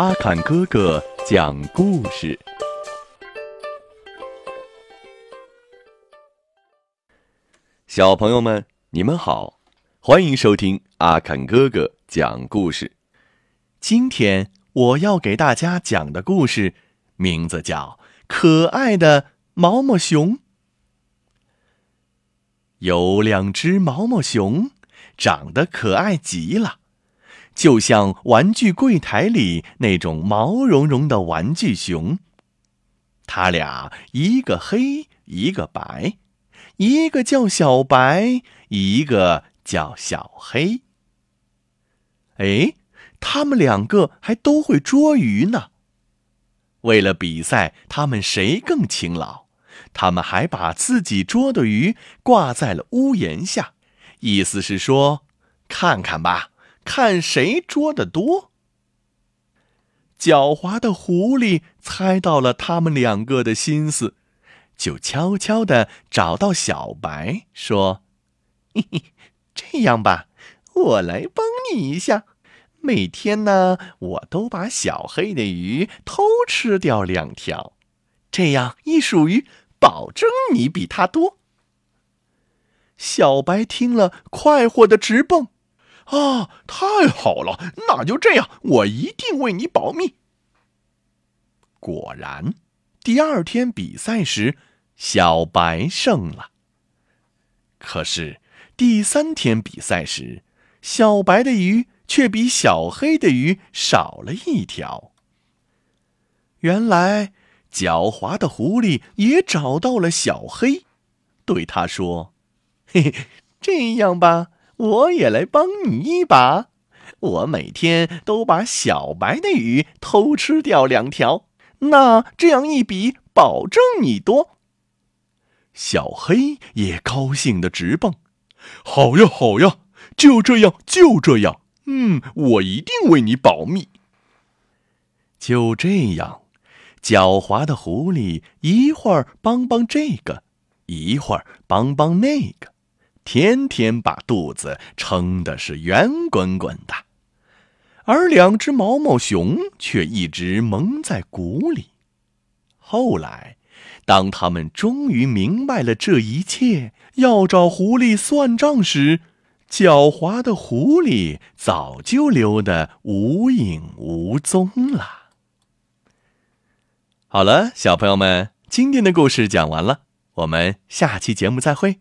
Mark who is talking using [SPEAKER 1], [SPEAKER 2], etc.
[SPEAKER 1] 阿坎哥哥讲故事。小朋友们，你们好，欢迎收听阿坎哥哥讲故事。今天我要给大家讲的故事，名字叫《可爱的毛毛熊》。有两只毛毛熊，长得可爱极了，就像玩具柜台里那种毛茸茸的玩具熊。它俩一个黑，一个白，一个叫小白，一个叫小黑。哎，他们两个还都会捉鱼呢。为了比赛，他们谁更勤劳？他们还把自己捉的鱼挂在了屋檐下，意思是说：“看看吧，看谁捉的多。”狡猾的狐狸猜到了他们两个的心思，就悄悄地找到小白，说：“嘿嘿，这样吧，我来帮你一下。每天呢，我都把小黑的鱼偷吃掉两条，这样一数鱼。”保证你比他多。小白听了，快活的直蹦：“啊，太好了！那就这样，我一定为你保密。”果然，第二天比赛时，小白胜了。可是第三天比赛时，小白的鱼却比小黑的鱼少了一条。原来。狡猾的狐狸也找到了小黑，对他说：“嘿嘿，这样吧，我也来帮你一把。我每天都把小白的鱼偷吃掉两条，那这样一比，保证你多。”小黑也高兴的直蹦：“好呀，好呀，就这样，就这样。嗯，我一定为你保密。”就这样。狡猾的狐狸一会儿帮帮这个，一会儿帮帮那个，天天把肚子撑的是圆滚滚的，而两只毛毛熊却一直蒙在鼓里。后来，当他们终于明白了这一切，要找狐狸算账时，狡猾的狐狸早就溜得无影无踪了。好了，小朋友们，今天的故事讲完了，我们下期节目再会。